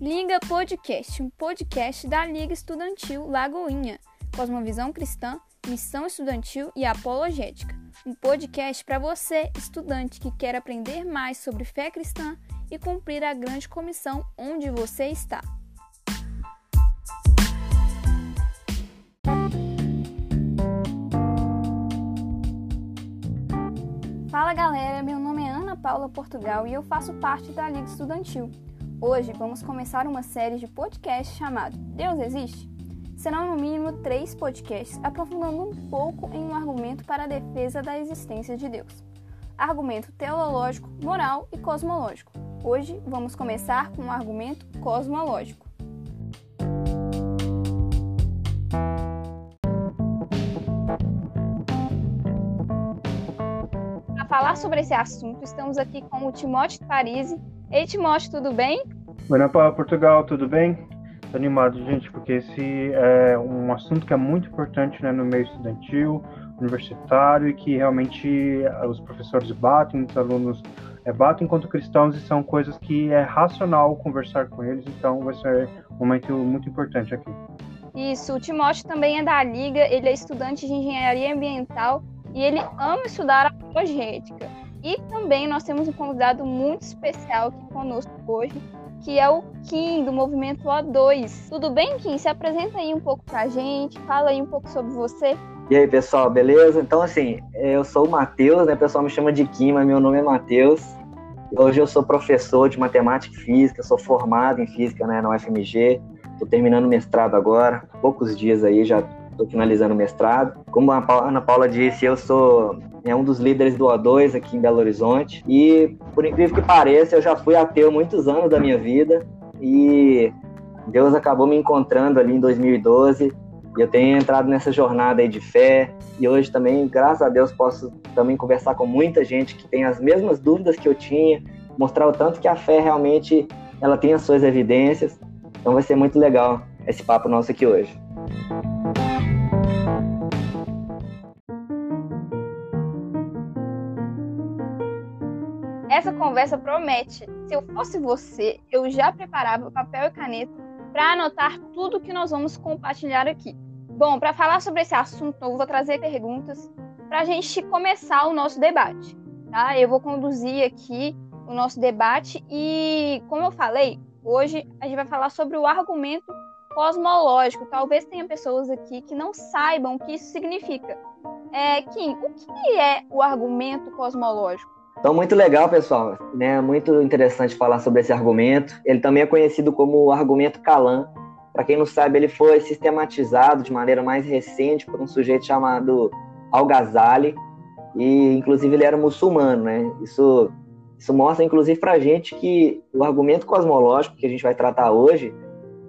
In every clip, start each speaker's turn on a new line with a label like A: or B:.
A: Liga Podcast, um podcast da Liga Estudantil Lagoinha, Cosmovisão Cristã, Missão Estudantil e Apologética. Um podcast para você, estudante que quer aprender mais sobre fé cristã e cumprir a grande comissão onde você está. Fala galera, meu nome é Ana Paula Portugal e eu faço parte da Liga Estudantil. Hoje vamos começar uma série de podcasts chamado Deus Existe? Serão no mínimo três podcasts aprofundando um pouco em um argumento para a defesa da existência de Deus. Argumento teológico, moral e cosmológico. Hoje vamos começar com um argumento cosmológico. Para falar sobre esse assunto, estamos aqui com o Timóteo Parisi. Ei, Timóteo, tudo bem?
B: Oi, Paula Portugal, tudo bem? Tô animado, gente, porque esse é um assunto que é muito importante né, no meio estudantil, universitário, e que realmente eh, os professores batem, os alunos é, batem enquanto cristãos, e são coisas que é racional conversar com eles, então vai ser um momento muito importante aqui.
A: Isso, o Timóteo também é da Liga, ele é estudante de engenharia ambiental e ele ama estudar a apologética. E também nós temos um convidado muito especial aqui conosco hoje, que é o Kim, do movimento O2. Tudo bem, Kim? Se apresenta aí um pouco pra gente, fala aí um pouco sobre você.
C: E aí, pessoal, beleza? Então, assim, eu sou o Matheus, né? O pessoal me chama de Kim, mas meu nome é Matheus. Hoje eu sou professor de matemática e física, sou formado em física né, na UFMG. Estou terminando o mestrado agora, poucos dias aí, já estou finalizando o mestrado. Como a Ana Paula disse, eu sou é um dos líderes do O2 aqui em Belo Horizonte. E, por incrível que pareça, eu já fui ateu muitos anos da minha vida e Deus acabou me encontrando ali em 2012 e eu tenho entrado nessa jornada aí de fé e hoje também, graças a Deus, posso também conversar com muita gente que tem as mesmas dúvidas que eu tinha, mostrar o tanto que a fé realmente ela tem as suas evidências. Então vai ser muito legal esse papo nosso aqui hoje.
A: Essa conversa promete. Se eu fosse você, eu já preparava papel e caneta para anotar tudo que nós vamos compartilhar aqui. Bom, para falar sobre esse assunto, eu vou trazer perguntas para a gente começar o nosso debate. Tá? Eu vou conduzir aqui o nosso debate e, como eu falei, hoje a gente vai falar sobre o argumento cosmológico. Talvez tenha pessoas aqui que não saibam o que isso significa. É, Kim, o que é o argumento cosmológico?
C: Então, muito legal, pessoal. Né? Muito interessante falar sobre esse argumento. Ele também é conhecido como o argumento Calan. Para quem não sabe, ele foi sistematizado de maneira mais recente por um sujeito chamado Al-Ghazali. E, inclusive, ele era muçulmano. Né? Isso, isso mostra, inclusive, para a gente que o argumento cosmológico que a gente vai tratar hoje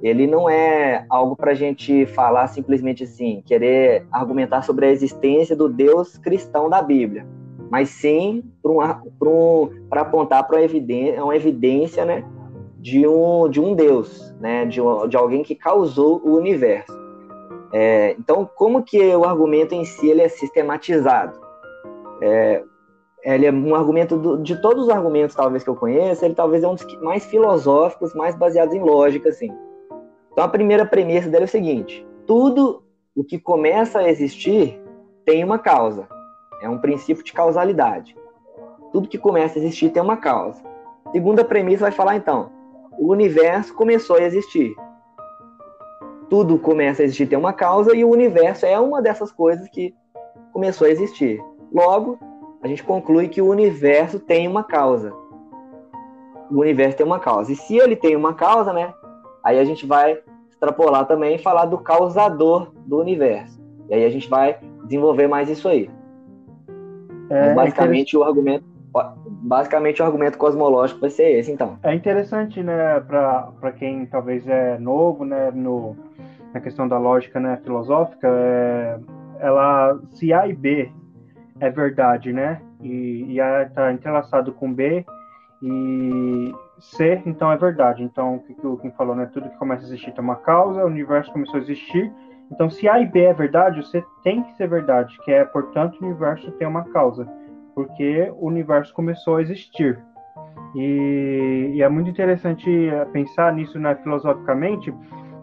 C: ele não é algo para a gente falar simplesmente assim, querer argumentar sobre a existência do Deus cristão da Bíblia mas sim para apontar para evidência, uma evidência né, de, um, de um Deus, né, de, um, de alguém que causou o universo. É, então, como que o argumento em si ele é sistematizado? É, ele é um argumento do, de todos os argumentos talvez que eu conheço, ele talvez é um dos mais filosóficos, mais baseados em lógica, assim. Então, a primeira premissa dele é o seguinte: tudo o que começa a existir tem uma causa. É um princípio de causalidade. Tudo que começa a existir tem uma causa. Segunda premissa vai falar então: o universo começou a existir. Tudo começa a existir tem uma causa e o universo é uma dessas coisas que começou a existir. Logo, a gente conclui que o universo tem uma causa. O universo tem uma causa. E se ele tem uma causa, né? Aí a gente vai extrapolar também e falar do causador do universo. E aí a gente vai desenvolver mais isso aí. É, basicamente o argumento basicamente o argumento cosmológico vai ser esse, então.
B: É interessante, né, para quem talvez é novo, né, no, na questão da lógica, né, filosófica, é, ela, se A e B é verdade, né, e, e A está entrelaçado com B e C, então é verdade. Então, o que o Kim falou, né, tudo que começa a existir tem uma causa, o universo começou a existir, então, se A e B é verdade, você tem que ser verdade, que é, portanto, o universo tem uma causa, porque o universo começou a existir. E, e é muito interessante é, pensar nisso né, filosoficamente,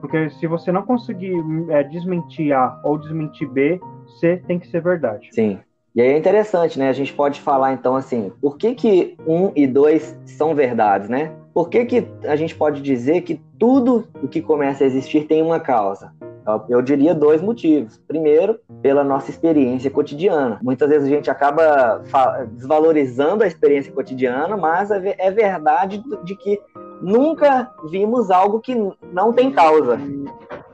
B: porque se você não conseguir é, desmentir A ou desmentir B, C tem que ser verdade.
C: Sim. E aí é interessante, né? A gente pode falar então assim, por que que um e dois são verdades, né? Por que que a gente pode dizer que tudo o que começa a existir tem uma causa? Eu diria dois motivos. Primeiro, pela nossa experiência cotidiana. Muitas vezes a gente acaba desvalorizando a experiência cotidiana, mas é, é verdade de que nunca vimos algo que não tem causa.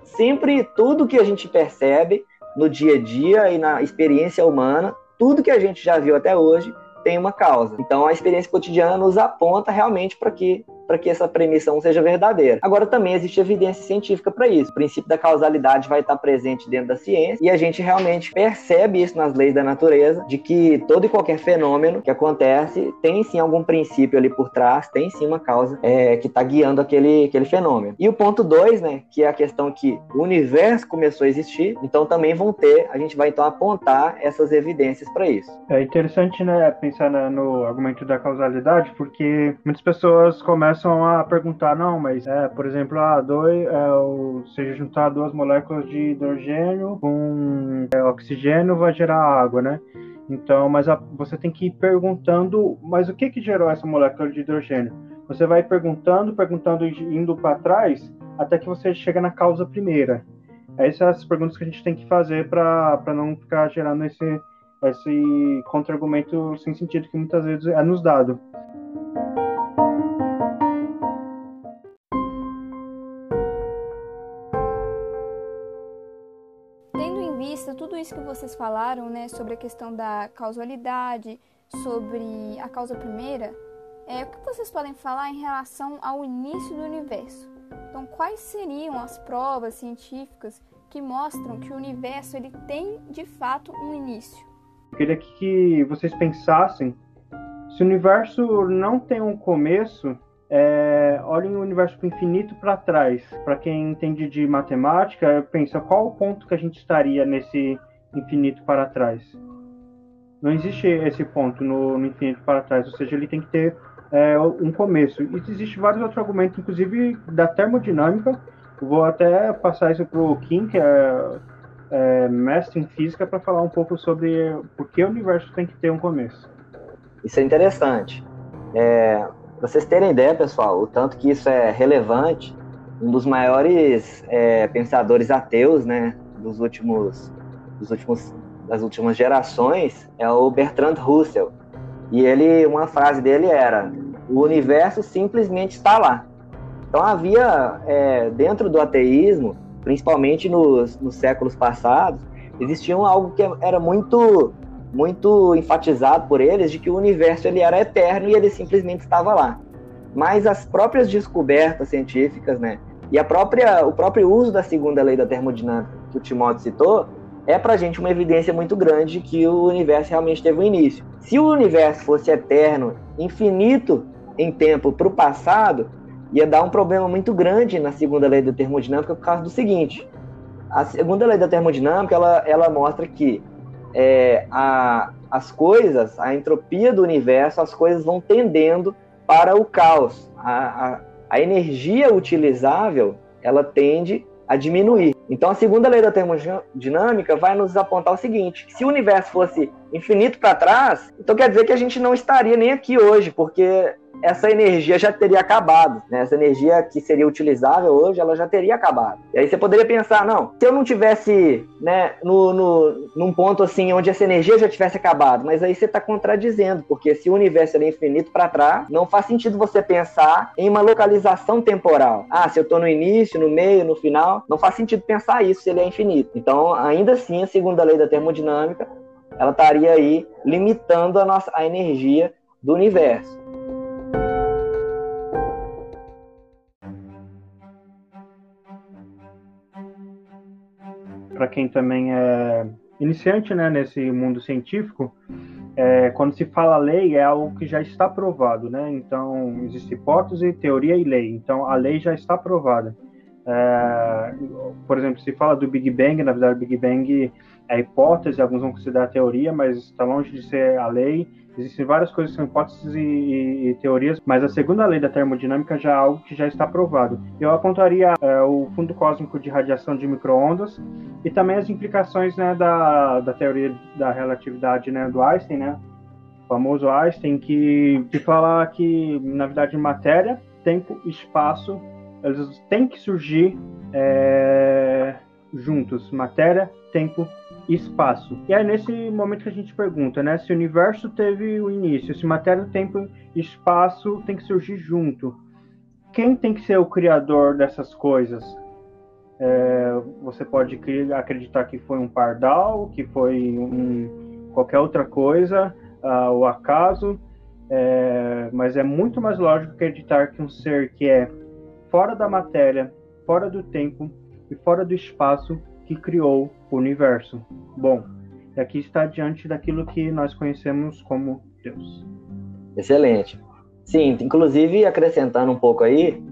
C: Sempre tudo que a gente percebe no dia a dia e na experiência humana, tudo que a gente já viu até hoje tem uma causa. Então a experiência cotidiana nos aponta realmente para que para que essa premissa não seja verdadeira. Agora também existe evidência científica para isso. O princípio da causalidade vai estar presente dentro da ciência e a gente realmente percebe isso nas leis da natureza, de que todo e qualquer fenômeno que acontece tem sim algum princípio ali por trás, tem sim uma causa é, que está guiando aquele, aquele fenômeno. E o ponto dois, né, que é a questão que o universo começou a existir, então também vão ter, a gente vai então apontar essas evidências para isso.
B: É interessante, né, pensar no argumento da causalidade, porque muitas pessoas começam começam a perguntar, não, mas é, por exemplo, a dois, é, o, se juntar duas moléculas de hidrogênio com é, oxigênio vai gerar água, né? Então, mas a, você tem que ir perguntando, mas o que que gerou essa molécula de hidrogênio? Você vai perguntando, perguntando, indo para trás, até que você chega na causa primeira. Essas são as perguntas que a gente tem que fazer para não ficar gerando esse, esse contra-argumento sem sentido que muitas vezes é nos dado.
A: Isso que vocês falaram, né, sobre a questão da causalidade, sobre a causa primeira, é, o que vocês podem falar em relação ao início do universo? Então, quais seriam as provas científicas que mostram que o universo ele tem de fato um início?
B: Eu queria que vocês pensassem se o universo não tem um começo, é, olhem o universo infinito para trás. Para quem entende de matemática, pensa qual o ponto que a gente estaria nesse infinito para trás. Não existe esse ponto no, no infinito para trás, ou seja, ele tem que ter é, um começo. E existe vários outros argumentos, inclusive da termodinâmica. Vou até passar isso para o Kim, que é, é, mestre em física, para falar um pouco sobre por que o universo tem que ter um começo.
C: Isso é interessante. É, vocês terem ideia, pessoal, o tanto que isso é relevante, um dos maiores é, pensadores ateus, né, dos últimos dos últimos, das últimas gerações é o Bertrand Russell. E ele, uma frase dele era: o universo simplesmente está lá. Então havia é, dentro do ateísmo, principalmente nos, nos séculos passados, existia algo que era muito muito enfatizado por eles de que o universo ele era eterno e ele simplesmente estava lá. Mas as próprias descobertas científicas, né, e a própria o próprio uso da segunda lei da termodinâmica que o Timóteo citou, é para a gente uma evidência muito grande que o universo realmente teve um início. Se o universo fosse eterno, infinito em tempo para o passado, ia dar um problema muito grande na segunda lei da termodinâmica por causa do seguinte: a segunda lei da termodinâmica ela, ela mostra que é, a, as coisas, a entropia do universo, as coisas vão tendendo para o caos. A, a, a energia utilizável ela tende a diminuir. Então, a segunda lei da termodinâmica vai nos apontar o seguinte: se o universo fosse infinito para trás, então quer dizer que a gente não estaria nem aqui hoje, porque essa energia já teria acabado. Né? Essa energia que seria utilizável hoje, ela já teria acabado. E aí você poderia pensar, não, se eu não tivesse né, no, no, num ponto assim onde essa energia já tivesse acabado, mas aí você está contradizendo, porque se o universo é infinito para trás, não faz sentido você pensar em uma localização temporal. Ah, se eu estou no início, no meio, no final, não faz sentido pensar isso se ele é infinito. Então, ainda assim, a segunda lei da termodinâmica, ela estaria aí limitando a nossa a energia do universo.
B: Para quem também é iniciante né, nesse mundo científico, é, quando se fala lei, é algo que já está provado, né? Então, existe hipótese, teoria e lei. Então, a lei já está provada. É, por exemplo, se fala do Big Bang, na verdade, o Big Bang a hipótese, alguns vão considerar teoria, mas está longe de ser a lei. Existem várias coisas que são hipóteses e, e, e, teorias, mas a segunda lei da termodinâmica já é algo que já está provado. Eu apontaria é, o fundo cósmico de radiação de microondas e também as implicações né, da, da teoria da relatividade né, do Einstein, né, o famoso Einstein, que, que fala que, na verdade, matéria, tempo e espaço, eles têm que surgir é, juntos. Matéria, tempo espaço. E é nesse momento que a gente pergunta, né? Se o universo teve o início, se matéria, tempo e espaço tem que surgir junto. Quem tem que ser o criador dessas coisas? É, você pode acreditar que foi um pardal, que foi um, qualquer outra coisa, uh, o acaso, é, mas é muito mais lógico acreditar que um ser que é fora da matéria, fora do tempo e fora do espaço que criou o universo. Bom, aqui está diante daquilo que nós conhecemos como Deus.
C: Excelente. Sim, inclusive acrescentando um pouco aí,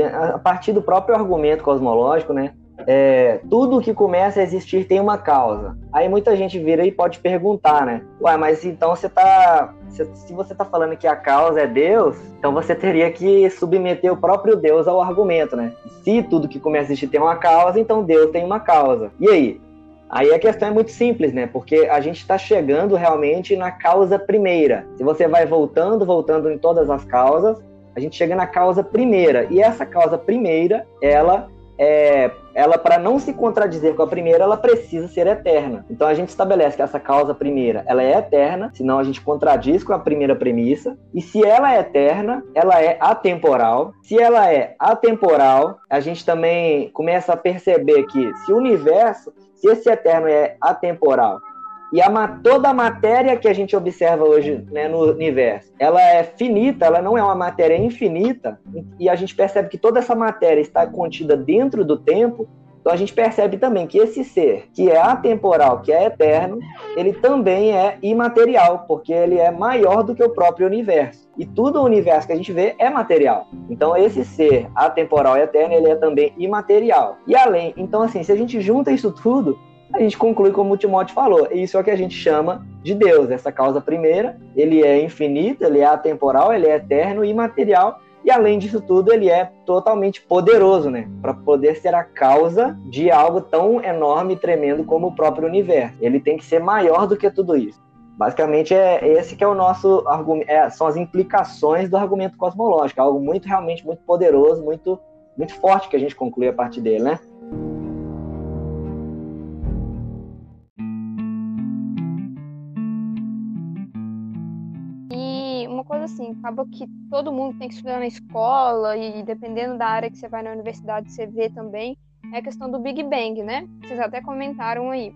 C: a partir do próprio argumento cosmológico, né? é, tudo que começa a existir tem uma causa. Aí muita gente vira e pode perguntar, né? Ué, mas então você tá. Se você tá falando que a causa é Deus, então você teria que submeter o próprio Deus ao argumento, né? Se tudo que começa a existir tem uma causa, então Deus tem uma causa. E aí? Aí a questão é muito simples, né? Porque a gente está chegando realmente na causa primeira. Se você vai voltando, voltando em todas as causas, a gente chega na causa primeira. E essa causa primeira, ela é, ela para não se contradizer com a primeira, ela precisa ser eterna. Então a gente estabelece que essa causa primeira, ela é eterna, senão a gente contradiz com a primeira premissa. E se ela é eterna, ela é atemporal. Se ela é atemporal, a gente também começa a perceber que se o universo, se esse eterno é atemporal, e a, toda a matéria que a gente observa hoje né, no universo, ela é finita, ela não é uma matéria infinita, e a gente percebe que toda essa matéria está contida dentro do tempo, então a gente percebe também que esse ser, que é atemporal, que é eterno, ele também é imaterial, porque ele é maior do que o próprio universo. E tudo o universo que a gente vê é material. Então esse ser atemporal e eterno, ele é também imaterial. E além, então assim, se a gente junta isso tudo, a gente conclui como o Timóteo falou. Isso é o que a gente chama de Deus. Essa causa primeira, ele é infinito, ele é atemporal, ele é eterno e imaterial. E além disso tudo, ele é totalmente poderoso, né? Para poder ser a causa de algo tão enorme e tremendo como o próprio universo. Ele tem que ser maior do que tudo isso. Basicamente é esse que é o nosso argumento, é, são as implicações do argumento cosmológico, algo muito realmente muito poderoso, muito muito forte que a gente conclui a partir dele, né?
A: Assim, acaba que todo mundo tem que estudar na escola e dependendo da área que você vai na universidade, você vê também, é a questão do Big Bang, né? Vocês até comentaram aí.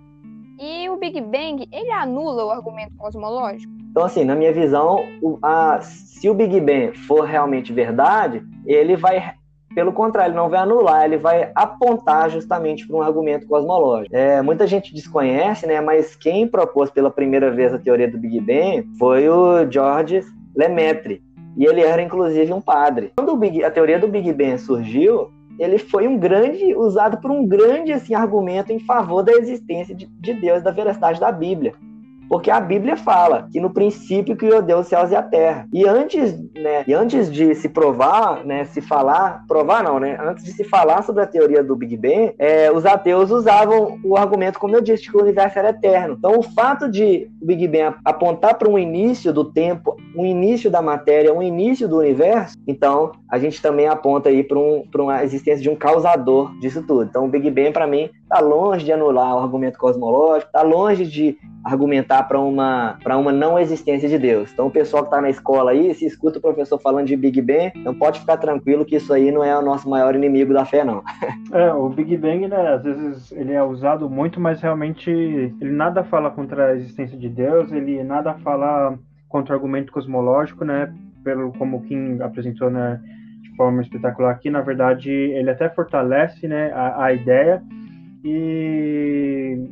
A: E o Big Bang, ele anula o argumento cosmológico?
C: Então, assim, na minha visão, o, a, se o Big Bang for realmente verdade, ele vai pelo contrário, ele não vai anular, ele vai apontar justamente para um argumento cosmológico. É, muita gente desconhece, né, mas quem propôs pela primeira vez a teoria do Big Bang foi o George Lemaitre. E ele era inclusive um padre. Quando Big, a teoria do Big Bang surgiu, ele foi um grande usado por um grande assim argumento em favor da existência de, de Deus, da veracidade da Bíblia. Porque a Bíblia fala que no princípio criou Deus os céus e a terra. E antes, né, e antes de se provar, né, se falar, provar não, né, antes de se falar sobre a teoria do Big Bang, é, os ateus usavam o argumento, como eu disse, de que o universo era eterno. Então, o fato de o Big Bang apontar para um início do tempo, um início da matéria, um início do universo, então a gente também aponta aí para um, uma existência de um causador disso tudo. Então, o Big Bang, para mim, está longe de anular o argumento cosmológico, está longe de argumentar para uma, uma não existência de Deus. Então, o pessoal que está na escola aí, se escuta o professor falando de Big Bang, não pode ficar tranquilo que isso aí não é o nosso maior inimigo da fé, não.
B: É, o Big Bang, né, às vezes ele é usado muito, mas realmente ele nada fala contra a existência de Deus, ele nada fala contra o argumento cosmológico, né, pelo como o Kim apresentou, né, de forma espetacular aqui, na verdade, ele até fortalece, né, a, a ideia e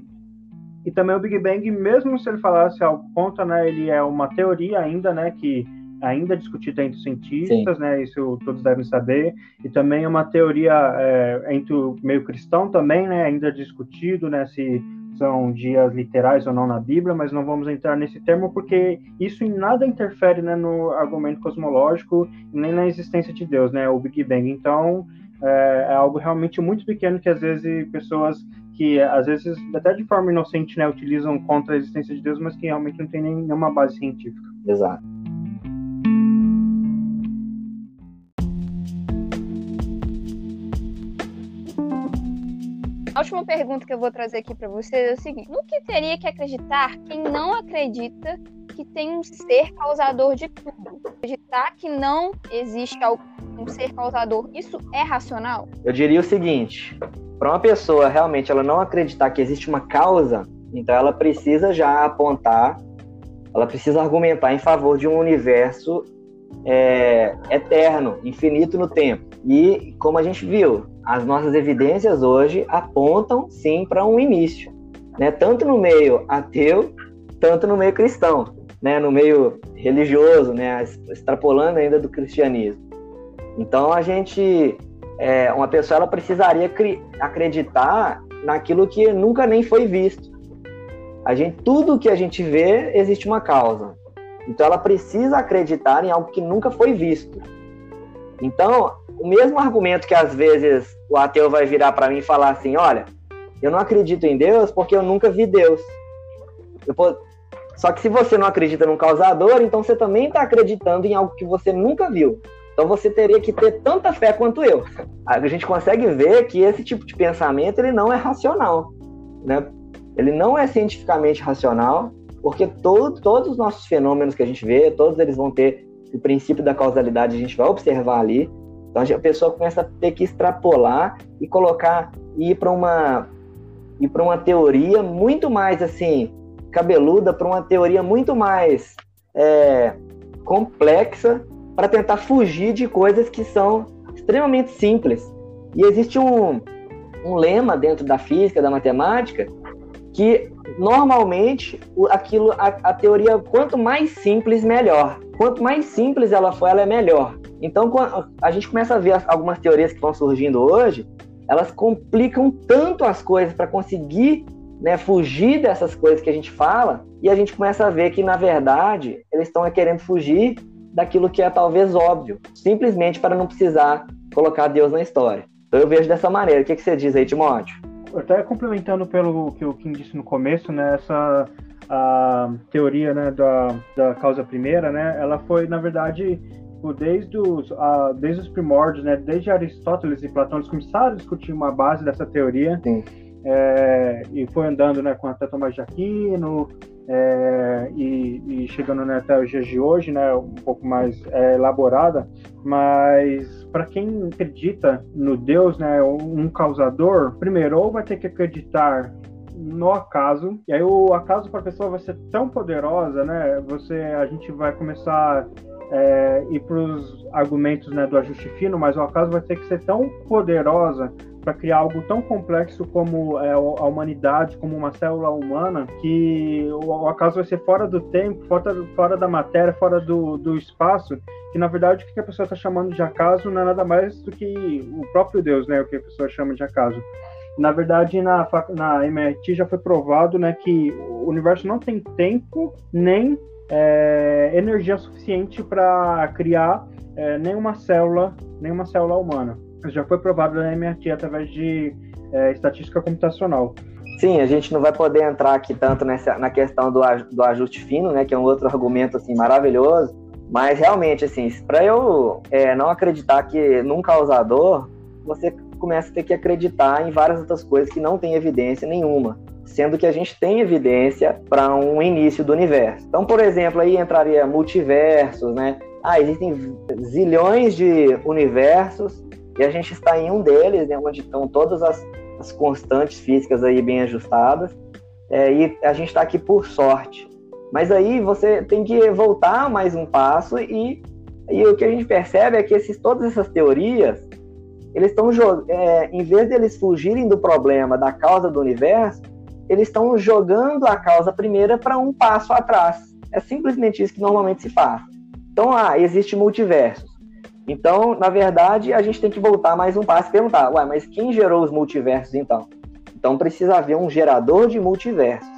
B: e também o Big Bang, mesmo se ele falasse algo contra, né, ele é uma teoria ainda, né, que ainda é discutida entre cientistas, Sim. né, isso todos devem saber, e também é uma teoria é, entre o meio cristão também, né, ainda discutido, né, se são dias literais ou não na Bíblia, mas não vamos entrar nesse termo porque isso em nada interfere né, no argumento cosmológico nem na existência de Deus, né, o Big Bang. Então, é, é algo realmente muito pequeno que às vezes pessoas que às vezes até de forma inocente né, utilizam contra a existência de Deus, mas que realmente não tem nenhuma base científica.
C: Exato.
A: A última pergunta que eu vou trazer aqui para vocês é o seguinte: no que teria que acreditar quem não acredita que tem um ser causador de tudo? Acreditar que não existe um ser causador, isso é racional?
C: Eu diria o seguinte: para uma pessoa realmente ela não acreditar que existe uma causa, então ela precisa já apontar, ela precisa argumentar em favor de um universo é, eterno, infinito no tempo. E como a gente viu, as nossas evidências hoje apontam sim para um início, né? Tanto no meio ateu, tanto no meio cristão, né? No meio religioso, né? Extrapolando ainda do cristianismo. Então a gente, é, uma pessoa ela precisaria acreditar naquilo que nunca nem foi visto. A gente, tudo que a gente vê existe uma causa. Então ela precisa acreditar em algo que nunca foi visto. Então, o mesmo argumento que às vezes o ateu vai virar para mim e falar assim: olha, eu não acredito em Deus porque eu nunca vi Deus. Eu, só que se você não acredita num causador, então você também está acreditando em algo que você nunca viu. Então você teria que ter tanta fé quanto eu. A gente consegue ver que esse tipo de pensamento ele não é racional, né? Ele não é cientificamente racional, porque todo, todos os nossos fenômenos que a gente vê, todos eles vão ter o princípio da causalidade, a gente vai observar ali. Então a pessoa começa a ter que extrapolar e colocar ir para uma ir para uma teoria muito mais assim cabeluda, para uma teoria muito mais é, complexa para tentar fugir de coisas que são extremamente simples. E existe um, um lema dentro da física, da matemática, que normalmente aquilo a, a, teoria quanto mais simples melhor quanto mais simples ela for ela é melhor então a gente começa a ver algumas teorias que vão surgindo hoje elas complicam tanto as coisas para conseguir né, fugir dessas coisas que a gente fala e a gente começa a ver que na verdade eles estão querendo fugir daquilo que é talvez óbvio simplesmente para não precisar colocar Deus na história. Então eu vejo dessa maneira. O que, que você diz aí Timóteo?
B: Até complementando pelo que o Kim disse no começo, né, essa a teoria né, da, da causa primeira, né, ela foi, na verdade, desde os, desde os primórdios, né, desde Aristóteles e Platão, eles começaram a discutir uma base dessa teoria. É, e foi andando né, com até Tomás de Aquino, é, e, e, chegando né, até os dias de hoje, né, um pouco mais é, elaborada, mas para quem acredita no Deus, né, um causador, primeiro ou vai ter que acreditar no acaso, e aí o acaso para a pessoa vai ser tão poderosa, né, você, a gente vai começar é, ir para os argumentos né, do ajuste fino, mas o acaso vai ter que ser tão poderosa para criar algo tão complexo como é, a humanidade, como uma célula humana, que o, acaso vai ser fora do tempo, fora, fora da matéria, fora do, do espaço, que na verdade o que a pessoa está chamando de acaso não é nada mais do que o próprio Deus, né? O que a pessoa chama de acaso. Na verdade, na, na já foi provado né, que o universo não tem tempo nem é, energia suficiente para criar é, nenhuma célula, nenhuma célula humana já foi provado na MIT através de é, estatística computacional.
C: Sim, a gente não vai poder entrar aqui tanto nessa, na questão do, do ajuste fino, né, que é um outro argumento assim maravilhoso, mas realmente assim, para eu é, não acreditar que num causador, você começa a ter que acreditar em várias outras coisas que não tem evidência nenhuma, sendo que a gente tem evidência para um início do universo. Então, por exemplo, aí entraria multiversos, né? Ah, existem zilhões de universos e a gente está em um deles, né, onde estão todas as, as constantes físicas aí bem ajustadas, é, e a gente está aqui por sorte. Mas aí você tem que voltar mais um passo e, e o que a gente percebe é que esses, todas essas teorias, eles estão é, em vez de eles fugirem do problema da causa do universo, eles estão jogando a causa primeira para um passo atrás. É simplesmente isso que normalmente se faz. Então, ah, existe multiversos. Então, na verdade, a gente tem que voltar mais um passo e perguntar, ué, mas quem gerou os multiversos então? Então precisa haver um gerador de multiversos.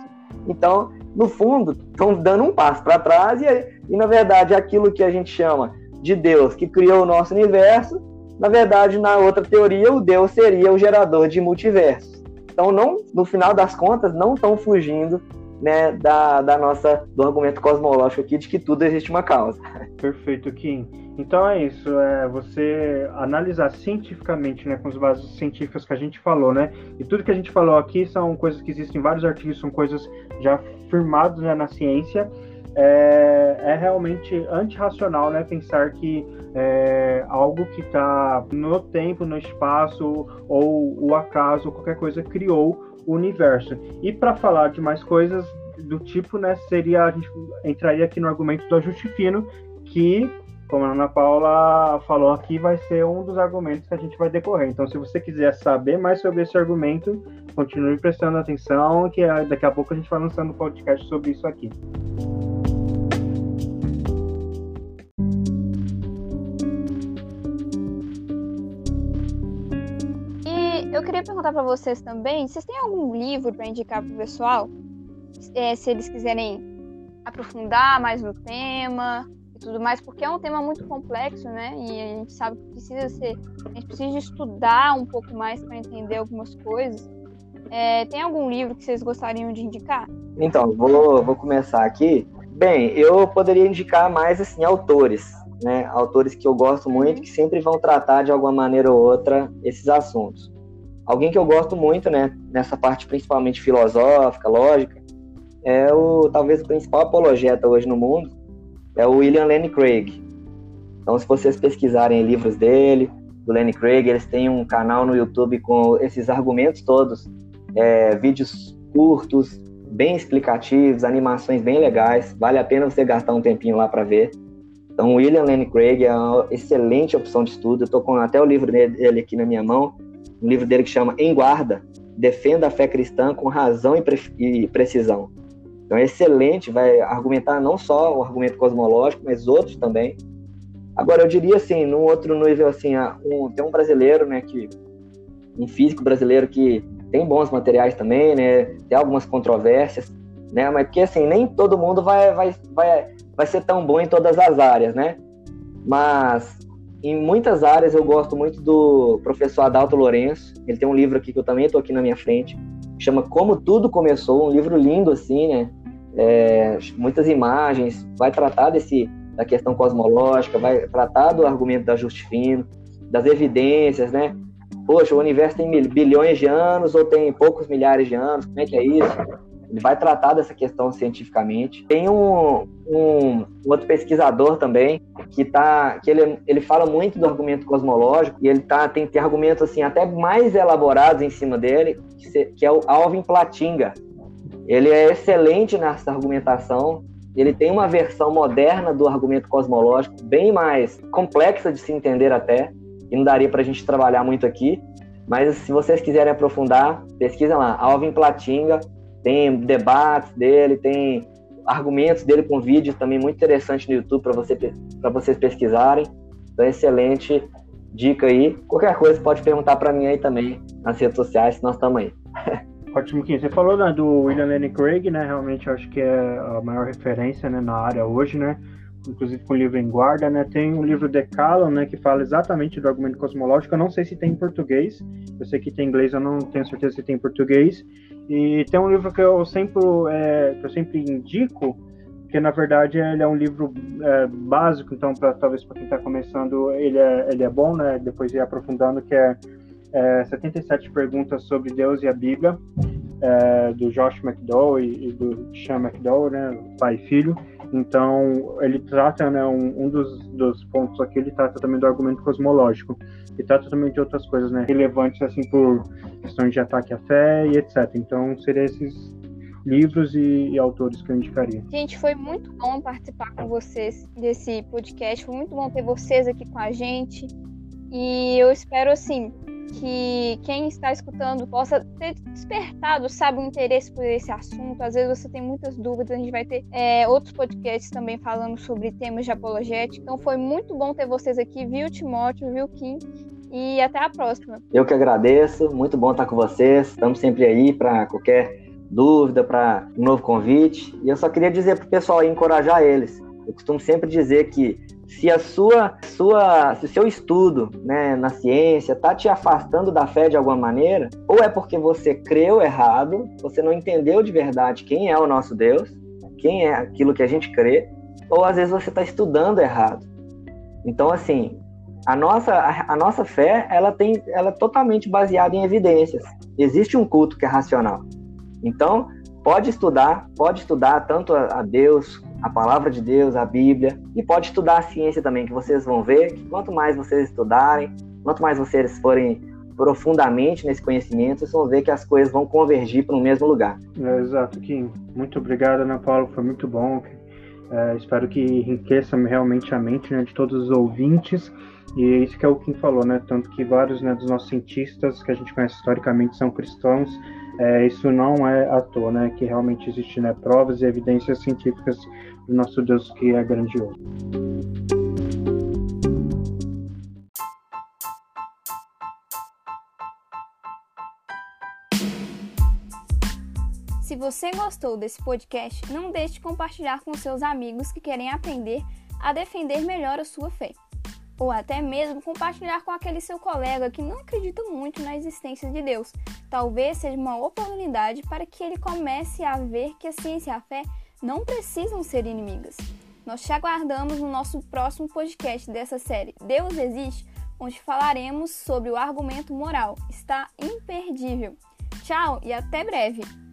C: Então, no fundo, estão dando um passo para trás e, e, na verdade, aquilo que a gente chama de Deus que criou o nosso universo, na verdade, na outra teoria, o Deus seria o gerador de multiversos. Então, não, no final das contas, não estão fugindo né, da, da nossa do argumento cosmológico aqui de que tudo existe uma causa.
B: Perfeito, Kim. Então é isso, é você analisar cientificamente, né, com as bases científicas que a gente falou, né? E tudo que a gente falou aqui são coisas que existem em vários artigos, são coisas já firmadas né, na ciência. É, é realmente antirracional, né, pensar que é, algo que está no tempo, no espaço ou o acaso, qualquer coisa criou universo. E para falar de mais coisas do tipo, né, seria a gente entraria aqui no argumento do ajuste fino, que como a Ana Paula falou aqui, vai ser um dos argumentos que a gente vai decorrer. Então, se você quiser saber mais sobre esse argumento, continue prestando atenção, que daqui a pouco a gente vai lançando um podcast sobre isso aqui.
A: Perguntar para vocês também, vocês têm algum livro para indicar para o pessoal? É, se eles quiserem aprofundar mais no tema, e tudo mais, porque é um tema muito complexo, né? E a gente sabe que precisa ser, a gente precisa estudar um pouco mais para entender algumas coisas. É, tem algum livro que vocês gostariam de indicar?
C: Então, vou, vou começar aqui. Bem, eu poderia indicar mais assim autores, né? Autores que eu gosto muito, que sempre vão tratar de alguma maneira ou outra esses assuntos. Alguém que eu gosto muito, né? Nessa parte principalmente filosófica, lógica, é o talvez o principal apologeta hoje no mundo, é o William Lane Craig. Então, se vocês pesquisarem livros dele, do Lane Craig, eles têm um canal no YouTube com esses argumentos todos, é, vídeos curtos, bem explicativos, animações bem legais. Vale a pena você gastar um tempinho lá para ver. Então, William Lane Craig é uma excelente opção de estudo. Eu estou com até o livro dele aqui na minha mão, um livro dele que chama Em Guarda, Defenda a Fé Cristã com Razão e, Pre e Precisão. Então é excelente, vai argumentar não só o argumento cosmológico, mas outros também. Agora, eu diria assim, num outro nível, assim, um, tem um brasileiro, né, que, um físico brasileiro que tem bons materiais também, né, tem algumas controvérsias, né, mas porque, assim, nem todo mundo vai, vai, vai, vai ser tão bom em todas as áreas, né, mas em muitas áreas eu gosto muito do professor Adalto Lourenço, ele tem um livro aqui que eu também estou aqui na minha frente, chama Como Tudo Começou, um livro lindo assim, né? É, muitas imagens, vai tratar desse da questão cosmológica, vai tratar do argumento da ajuste fino, das evidências, né? Poxa, o universo tem bilhões de anos ou tem poucos milhares de anos, como é que é isso? Ele vai tratar dessa questão cientificamente. Tem um, um, um outro pesquisador também que tá, que ele, ele fala muito do argumento cosmológico e ele tá, tem, tem argumentos assim até mais elaborados em cima dele, que, se, que é o Alvin Platinga. Ele é excelente nessa argumentação. Ele tem uma versão moderna do argumento cosmológico, bem mais complexa de se entender até, e não daria para a gente trabalhar muito aqui. Mas se vocês quiserem aprofundar, pesquisem lá, Alvin Platinga, tem debates dele, tem argumentos dele com vídeos também muito interessantes no YouTube para você, vocês pesquisarem. Então, excelente dica aí. Qualquer coisa pode perguntar para mim aí também nas redes sociais, nós estamos aí.
B: Ótimo, Kim. Você falou né, do William Lane Craig, né? Realmente eu acho que é a maior referência né, na área hoje, né? Inclusive com o livro em guarda, né? Tem um livro Decalon, né? Que fala exatamente do argumento cosmológico. Eu não sei se tem em português. Eu sei que tem em inglês, eu não tenho certeza se tem em português. E tem um livro que eu sempre, é, que eu sempre indico, que na verdade ele é um livro é, básico, então pra, talvez para quem está começando ele é, ele é bom, né? Depois ir aprofundando, que é, é 77 perguntas sobre Deus e a Bíblia, é, do Josh McDowell e, e, do Sean McDowell, né? Pai e filho. Então ele trata, né? Um, um dos, dos pontos aqui ele trata também do argumento cosmológico e trata também de outras coisas, né? Relevantes assim por questões de ataque à fé e etc. Então, seriam esses livros e, e, autores que eu indicaria.
A: Gente, foi muito bom participar com vocês desse podcast. Foi muito bom ter vocês aqui com a gente. E eu espero, assim, que quem está escutando possa ter despertado, sabe, o um interesse por esse assunto. Às vezes você tem muitas dúvidas, a gente vai ter é, outros podcasts também falando sobre temas de apologética. Então foi muito bom ter vocês aqui, viu, Timóteo, viu, Kim? e até a próxima.
C: Eu que agradeço, muito bom estar com vocês. Estamos sempre aí para qualquer dúvida, para um novo convite. E eu só queria dizer para o pessoal aí, encorajar eles. Eu costumo sempre dizer que se a sua, sua se seu estudo né, na ciência está te afastando da fé de alguma maneira, ou é porque você creu errado, você não entendeu de verdade quem é o nosso Deus, quem é aquilo que a gente crê, ou às vezes você está estudando errado. Então, assim, a nossa, a, a, nossa fé ela tem, ela é totalmente baseada em evidências. Existe um culto que é racional. Então, pode estudar, pode estudar tanto a, a Deus, a palavra de Deus, a Bíblia, e pode estudar a ciência também, que vocês vão ver que quanto mais vocês estudarem, quanto mais vocês forem profundamente nesse conhecimento, vocês vão ver que as coisas vão convergir para o mesmo lugar.
B: É, exato, Kim. Muito obrigado, Ana Paula, foi muito bom. É, espero que enriqueça realmente a mente né, de todos os ouvintes. E é isso que é o Kim falou, né? Tanto que vários né, dos nossos cientistas que a gente conhece historicamente são cristãos. É, isso não é à toa, né? Que realmente existem né, provas e evidências científicas do nosso Deus que é grandioso.
A: Se você gostou desse podcast, não deixe de compartilhar com seus amigos que querem aprender a defender melhor a sua fé ou até mesmo compartilhar com aquele seu colega que não acredita muito na existência de Deus. Talvez seja uma oportunidade para que ele comece a ver que a ciência e a fé não precisam ser inimigas. Nós te aguardamos no nosso próximo podcast dessa série Deus Existe, onde falaremos sobre o argumento moral. Está imperdível. Tchau e até breve!